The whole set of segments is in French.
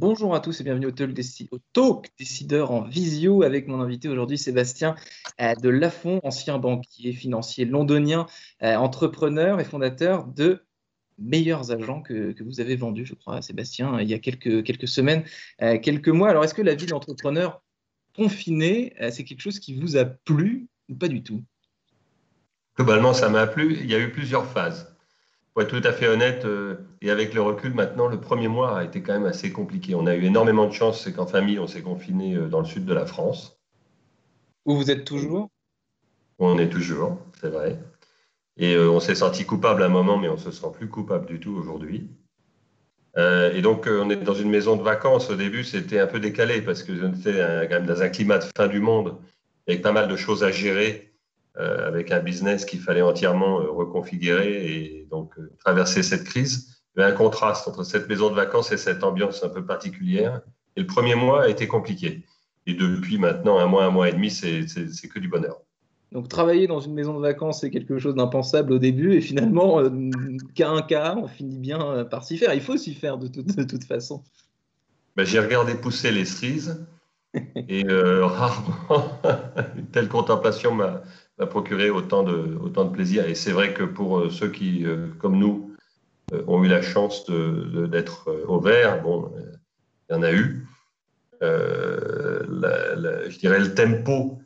Bonjour à tous et bienvenue au Talk, Décideur en visio avec mon invité aujourd'hui Sébastien euh, de Lafont, ancien banquier financier londonien, euh, entrepreneur et fondateur de meilleurs agents que, vous avez vendus, je crois, Sébastien, il y a quelques, quelques semaines, euh, quelques mois. Alors, est-ce que la vie d'entrepreneur confiné, c'est quelque chose qui vous a plu ou pas du tout? Globalement, ça m'a plu. Il y a eu plusieurs phases. Pour être tout à fait honnête, euh, et avec le recul maintenant, le premier mois a été quand même assez compliqué. On a eu énormément de chance, c'est qu'en famille, on s'est confiné euh, dans le sud de la France. Où vous êtes toujours? On est toujours, c'est vrai. Et euh, on s'est senti coupable à un moment, mais on ne se sent plus coupable du tout aujourd'hui. et donc, on est dans une maison de vacances. Au début, c'était un peu décalé parce que j'étais quand même dans un climat de fin du monde, avec pas mal de choses à gérer avec un business qu'il fallait entièrement euh, reconfigurer et donc euh, traverser cette crise. Il y avait un contraste entre cette maison de vacances et cette ambiance un peu particulière. Et le premier mois a été compliqué. Et depuis maintenant un mois, un mois et demi, c'est que du bonheur. Donc travailler dans une maison de vacances, c'est quelque chose d'impensable au début, et finalement, qu'à un cas, on finit bien par s'y faire. Il faut s'y faire de, de, toute façon. Ben, J'ai regardé pousser les cerises, et rarement une telle contemplation m'a procurer autant de, autant de plaisir. Et c'est vrai que pour euh, ceux qui, euh, comme nous, euh, ont eu la chance d'être au vert, bon, il y en a eu. je dirais le tempo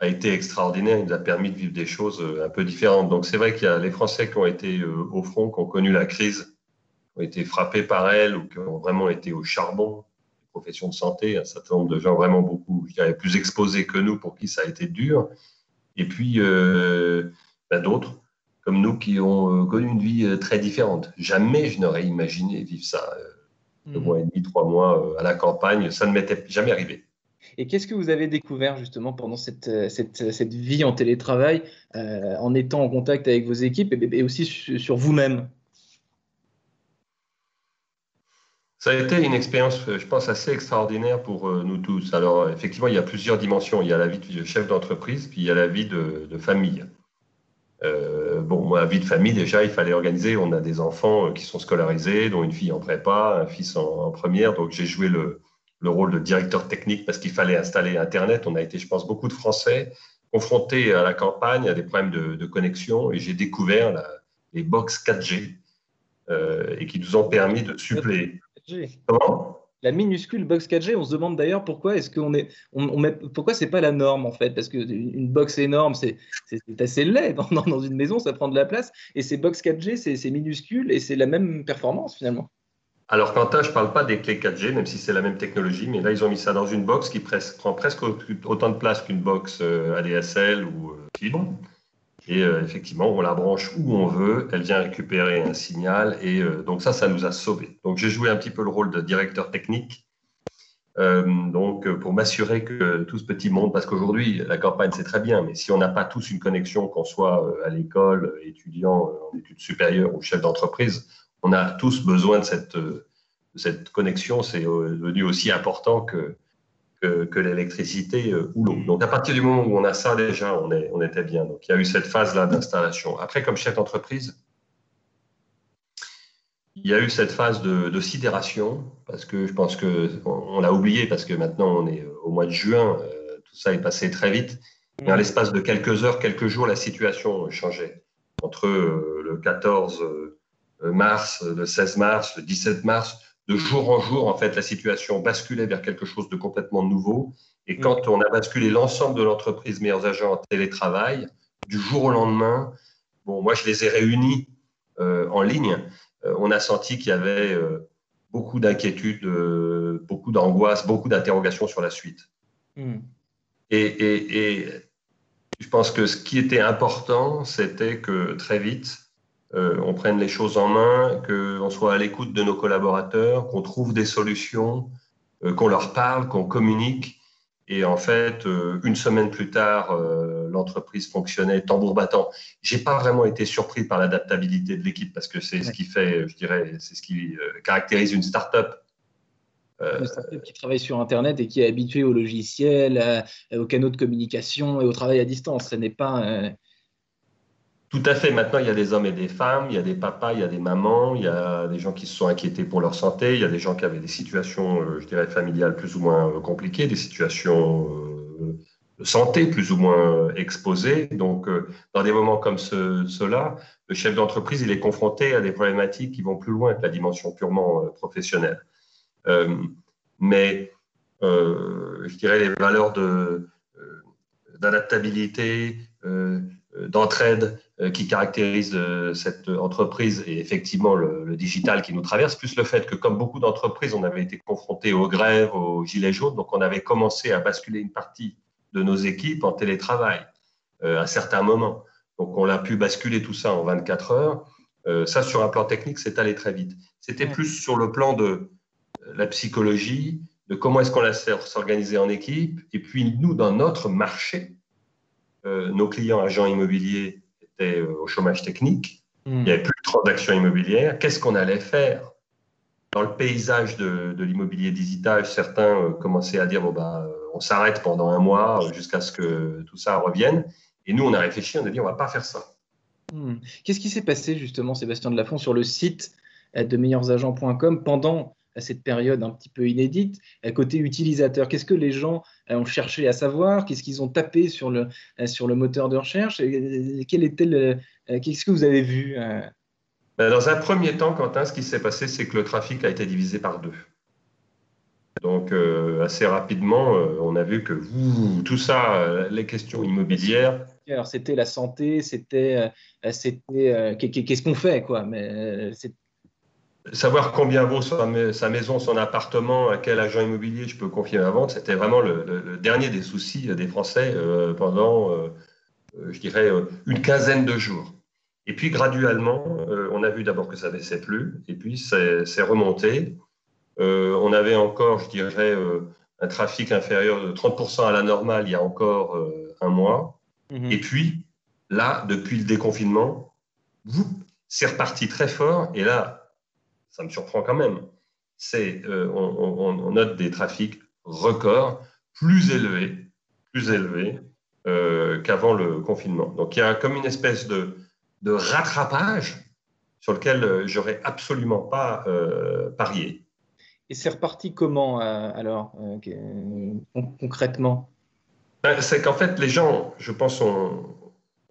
a été extraordinaire. Il nous a permis de vivre des choses un peu différentes. Donc c'est vrai qu'il y a les Français qui ont été au front, qui ont connu la crise, qui ont été frappés par elle ou qui ont vraiment été au charbon, les professions de santé, un certain nombre de gens vraiment beaucoup, je dirais, plus exposés que nous, pour qui ça a été dur. Et puis, euh, bah, d'autres, comme nous, qui ont euh, connu une vie euh, très différente. Jamais je n'aurais imaginé vivre ça, deux hmm. mois et demi, trois mois à la campagne. Ça ne m'était jamais arrivé. Et qu'est-ce que vous avez découvert justement pendant cette, cette, cette vie en télétravail, en étant en contact avec vos équipes et, aussi sur vous-même? Ça a été une expérience, je pense, assez extraordinaire pour euh, nous tous. Alors, effectivement, il y a plusieurs dimensions. Il y a la vie de chef d'entreprise, puis il y a la vie de, famille. Euh, bon, moi, la vie de famille, déjà, il fallait organiser. On a des enfants euh, qui sont scolarisés, dont une fille en prépa, un fils en, première. Donc, j'ai joué le, rôle de directeur technique parce qu'il fallait installer Internet. On a été, je pense, beaucoup de Français confrontés à la campagne, à des problèmes de, connexion. Et j'ai découvert les box 4G et qui nous ont permis de suppléer la minuscule box 4G, on se demande d'ailleurs pourquoi est-ce qu'on est, on, met, pourquoi c'est pas la norme en fait, parce qu'une box énorme, c'est assez laid. Dans, dans, une maison, ça prend de la place, et ces box 4G, c'est minuscule et c'est la même performance finalement. Alors Quentin, je parle pas des clés 4G, même si c'est la même technologie, mais là ils ont mis ça dans une box qui prend presque autant de place qu'une box euh, ADSL ou euh, fibre. Et euh, effectivement, on la branche où on veut, elle vient récupérer un signal. Et euh, donc ça, ça nous a sauvés. Donc j'ai joué un petit peu le rôle de directeur technique. Euh, donc pour m'assurer que tout ce petit monde, parce qu'aujourd'hui la campagne c'est très bien, mais si on n'a pas tous une connexion, qu'on soit à l'école, étudiant en études supérieures ou chef d'entreprise, on a tous besoin de cette, de cette connexion. C'est devenu aussi important que que, l'électricité euh, ou l'eau. Donc à partir du moment où on a ça déjà, on, est, on était bien. Donc il y a eu cette phase-là d'installation. Après, comme chef d'entreprise, il y a eu cette phase de, sidération, parce que je pense qu'on on, l'a oublié, parce que maintenant on est au mois de juin, euh, tout ça est passé très vite. Mais en l'espace de quelques heures, quelques jours, la situation changeait. Entre euh, le 14 mars, le 16 mars, le 17 mars, de jour en jour, en fait, la situation basculait vers quelque chose de complètement nouveau. Et mm. quand on a basculé l'ensemble de l'entreprise Meilleurs Agents en télétravail, du jour au lendemain, bon, moi, je les ai réunis euh, en ligne. Euh, on a senti qu'il y avait euh, beaucoup d'inquiétudes, beaucoup d'angoisse, beaucoup d'interrogations sur la suite. Mm. Et, et je pense que ce qui était important, c'était que très vite, euh, on prenne les choses en main, qu'on soit à l'écoute de nos collaborateurs, qu'on trouve des solutions, euh, qu'on leur parle, qu'on communique. Et en fait, euh, une semaine plus tard, l'entreprise fonctionnait tambour battant. J'ai pas vraiment été surpris par l'adaptabilité de l'équipe parce que c'est ce qui fait, je dirais, c'est ce qui caractérise une start-up. Une start-up qui travaille sur Internet et qui est habituée au logiciel, aux canaux de communication et au travail à distance. Ce n'est pas Tout à fait. Maintenant, il y a des hommes et des femmes, il y a des papas, il y a des mamans, il y a des gens qui se sont inquiétés pour leur santé, il y a des gens qui avaient des situations, euh, je dirais, familiales plus ou moins euh, compliquées, des situations euh, de santé plus ou moins exposées. Donc, dans des moments comme ceux-là, le chef d'entreprise, il est confronté à des problématiques qui vont plus loin que la dimension purement professionnelle. mais, je dirais, les valeurs d'adaptabilité, d'entraide, euh, qui caractérise euh, cette entreprise et effectivement le, digital qui nous traverse, plus le fait que comme beaucoup d'entreprises, on avait été confronté aux grèves, aux gilets jaunes, donc on avait commencé à basculer une partie de nos équipes en télétravail euh, à certains moments. Donc on a pu basculer tout ça en 24 heures. ça, sur un plan technique, c'est allé très vite. C'était plus sur le plan de la psychologie, de comment est-ce qu'on la s'organiser en équipe, et puis nous, dans notre marché, nos clients agents immobiliers euh, au chômage technique, hmm. il n'y avait plus de transactions immobilières. Qu'est-ce qu'on allait faire? Dans le paysage de, l'immobilier digital, certains euh, commençaient à dire bon, bah, euh, on s'arrête pendant un mois jusqu'à ce que tout ça revienne. Et nous, on a réfléchi, on a dit on ne va pas faire ça. Hmm. Qu'est-ce qui s'est passé justement, Sébastien Delafont, sur le site de meilleursagents.com pendant à cette période un petit peu inédite, côté utilisateur Qu'est-ce que les gens ont cherché à savoir? Qu'est-ce qu'ils ont tapé sur le, sur le moteur de recherche? Quel était le, Qu'est-ce que vous avez vu ben, Dans un premier temps, Quentin, ce qui s'est passé, c'est que le trafic a été divisé par deux. Donc, euh, assez rapidement, euh, on a vu que tout ça, euh, les questions immobilières. C'était la santé, c'était, c'était qu'est-ce qu'on fait, quoi? Mais savoir combien vaut sa, maison, son appartement, à quel agent immobilier je peux confier ma vente, c'était vraiment le, dernier des soucis des Français euh, pendant, euh, euh, je dirais, une quinzaine de jours. Et puis graduellement, on a vu d'abord que ça baissait plus, et puis c'est remonté. on avait encore, je dirais, un trafic inférieur de 30% à la normale il y a encore un mois. Mhm. Et puis, là, depuis le déconfinement, c'est reparti très fort. Et là, ça me surprend quand même. C'est, euh, on, note des trafics records plus élevés, plus élevés euh, qu'avant le confinement. Donc il y a comme une espèce de, de rattrapage sur lequel euh, j'aurais absolument pas parié. Et c'est reparti comment alors concrètement? Ben, C'est qu'en fait les gens, je pense, ont,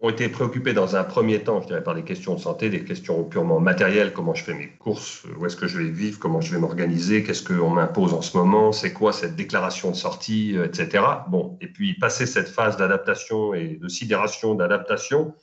ont été préoccupés dans un premier temps, je dirais, par des questions de santé, des questions purement matérielles, comment je fais mes courses, où est-ce que je vais vivre, comment je vais m'organiser, qu'est-ce qu'on m'impose en ce moment, c'est quoi cette déclaration de sortie, euh, etc. Bon, et puis passer cette phase d'adaptation et de sidération d'adaptation,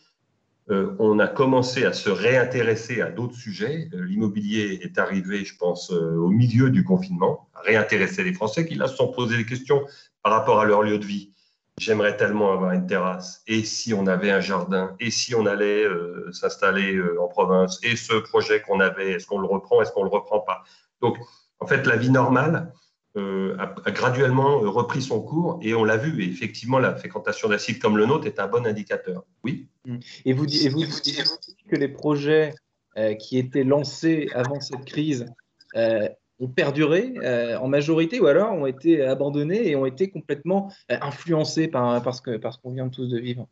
euh, on a commencé à se réintéresser à d'autres sujets. Euh, l'immobilier est arrivé, je pense, au milieu du confinement, à réintéresser les Français qui là se sont posés des questions par rapport à leur lieu de vie J'aimerais tellement avoir une terrasse. Et si on avait un jardin? Et si on allait euh, s'installer euh, en province? Et ce projet qu'on avait, est-ce qu'on le reprend? Est-ce qu'on le reprend pas? Donc, en fait, la vie normale euh, a, graduellement repris son cours et on l'a vu. Et effectivement, la fréquentation site comme le nôtre est un bon indicateur. Oui. Et vous, dites que les projets qui étaient lancés avant cette crise ont perduré euh, en majorité ou alors ont été abandonnés et ont été complètement euh, influencés par, parce que, parce qu'on vient tous de vivre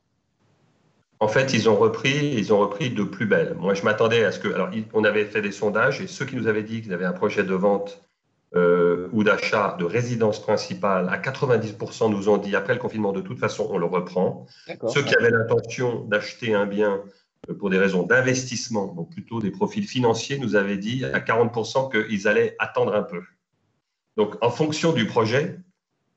En fait, ils ont repris, ils ont repris de plus belle. Moi, je m'attendais à ce que, alors, on avait fait des sondages et ceux qui nous avaient dit qu'ils avaient un projet de vente euh, ou d'achat de résidence principale, à 90% nous ont dit après le confinement, de toute façon, on le reprend. Ceux qui avaient l'intention d'acheter un bien pour des raisons d'investissement, donc plutôt des profils financiers, nous avaient dit à 40% qu'ils allaient attendre un peu. Donc, en fonction du projet,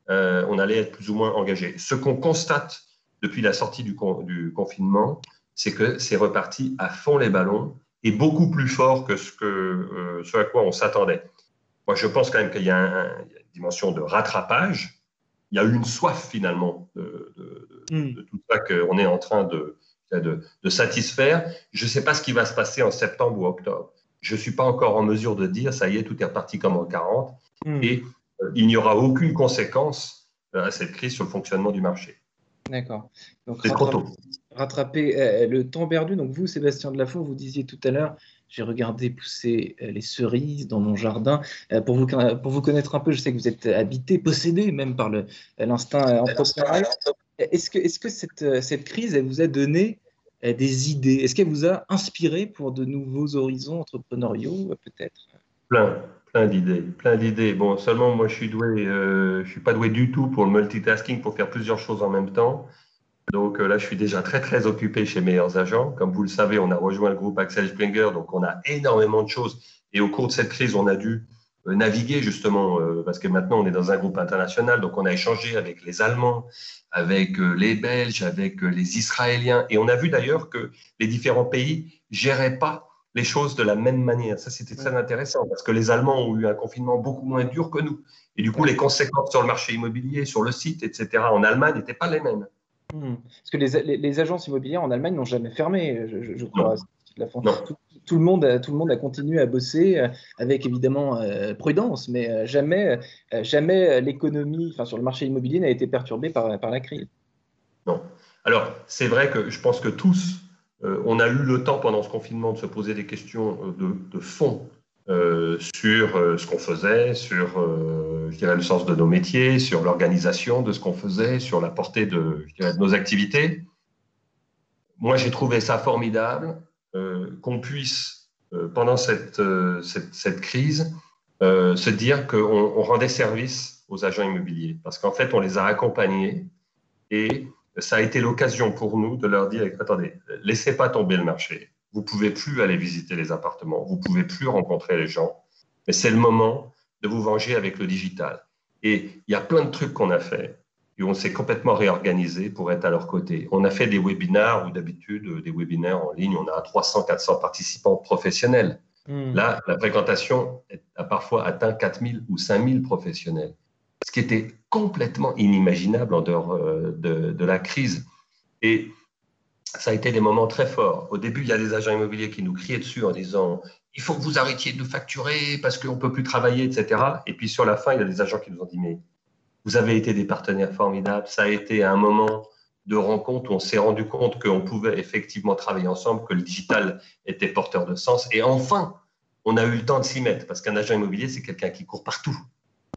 euh, on allait être plus ou moins engagé. Ce qu'on constate depuis la sortie du, du confinement, c'est que c'est reparti à fond les ballons et beaucoup plus fort que ce, que, euh, ce à quoi on s'attendait. Moi, je pense quand même qu'il y, a une dimension de rattrapage. Il y a eu une soif finalement de, hmm. de tout ça qu'on est en train de, de, satisfaire. Je ne sais pas ce qui va se passer en septembre ou octobre. Je ne suis pas encore en mesure de dire, ça y est, tout est reparti comme en 40, hmm. et euh, il n'y aura aucune conséquence euh, à cette crise sur le fonctionnement du marché. D'accord. Donc, rattraper, euh, le temps perdu. Donc, vous, Sébastien Delafont, vous disiez tout à l'heure, j'ai regardé pousser les cerises dans mon jardin. pour, vous, pour vous connaître un peu, je sais que vous êtes habité, possédé même par l'instinct entrepreneurial. Est-ce que, que cette, crise, elle vous a donné des idées? Est-ce qu'elle vous a inspiré pour de nouveaux horizons entrepreneuriaux, peut-être? Plein, plein d'idées, plein d'idées. Bon, seulement moi, je suis suis pas doué du tout pour le multitasking, pour faire plusieurs choses en même temps. Donc là, je suis déjà très, très occupé chez Meilleurs Agents. Comme vous le savez, on a rejoint le groupe Axel Springer, donc on a énormément de choses. Et au cours de cette crise, on a dû euh, naviguer justement, euh, parce que maintenant on est dans un groupe international, donc on a échangé avec les Allemands, avec euh, les Belges, avec les Israéliens, et on a vu d'ailleurs que les différents pays géraient pas les choses de la même manière. Ça, c'était très intéressant, parce que les Allemands ont eu un confinement beaucoup moins dur que nous. Et du coup, les conséquences sur le marché immobilier, sur le site, etc., en Allemagne n'étaient pas les mêmes. Hmm. Parce que les, les, agences immobilières en Allemagne n'ont jamais fermé, je, crois. Tout, le monde a, tout le monde a continué à bosser euh, avec évidemment euh, prudence, mais euh, jamais, jamais l'économie enfin, sur le marché immobilier n'a été perturbée par, par la crise. Non. Alors, c'est vrai que je pense que tous, on a eu le temps pendant ce confinement de se poser des questions de, de fond euh, sur euh, ce qu'on faisait, sur euh, je dirais, le sens de nos métiers, sur l'organisation de ce qu'on faisait, sur la portée de, nos activités. Moi, j'ai trouvé ça formidable qu'on puisse, pendant cette, cette, crise, se dire qu'on on rendait service aux agents immobiliers, parce qu'en fait, on les a accompagnés et ça a été l'occasion pour nous de leur dire, attendez, laissez pas tomber le marché vous pouvez plus aller visiter les appartements, vous pouvez plus rencontrer les gens, mais c'est le moment de vous venger avec le digital. Et il y a plein de trucs qu'on a fait et on s'est complètement réorganisé pour être à leur côté. On a fait des webinaires ou d'habitude des webinaires en ligne, on a 300, 400 participants professionnels. Hmm. Là, la fréquentation a parfois atteint 4000 ou 5000 professionnels, ce qui était complètement inimaginable en dehors euh, de, de la crise. Et ça a été des moments très forts. Au début, il y a des agents immobiliers qui nous criaient dessus en disant il faut que vous arrêtiez de nous facturer parce qu'on ne peut plus travailler, etc. Et puis sur la fin, il y a des agents qui nous ont dit mais vous avez été des partenaires formidables. Ça a été un moment de rencontre où on s'est rendu compte qu'on pouvait effectivement travailler ensemble, que le digital était porteur de sens. Et enfin, on a eu le temps de s'y mettre parce qu'un agent immobilier, c'est quelqu'un qui court partout.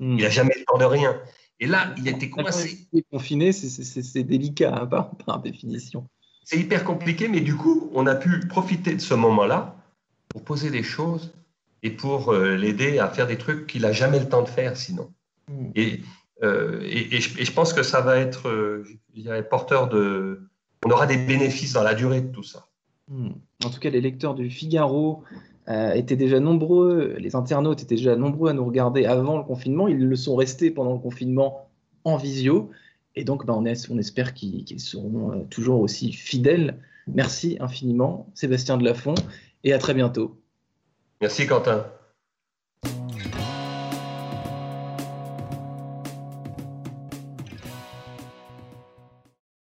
Hmm. Il n'a jamais le temps de rien. Et là, il a été coincé. Confiné, c'est délicat hein, par définition c'est hyper compliqué, mais du coup, on a pu profiter de ce moment-là pour poser des choses et pour euh, l'aider à faire des trucs qu'il n'a jamais le temps de faire sinon. Hmm. Euh, et, et, je, pense que ça va être euh, porteur de... On aura des bénéfices dans la durée de tout ça. Hmm. En tout cas, les lecteurs du Figaro étaient déjà nombreux, les internautes étaient déjà nombreux à nous regarder avant le confinement. Ils le sont restés pendant le confinement en visio. Et donc, bah, on, espère qu'ils seront euh, toujours aussi fidèles. Merci infiniment, Sébastien Delafont, et à très bientôt. Merci, Quentin.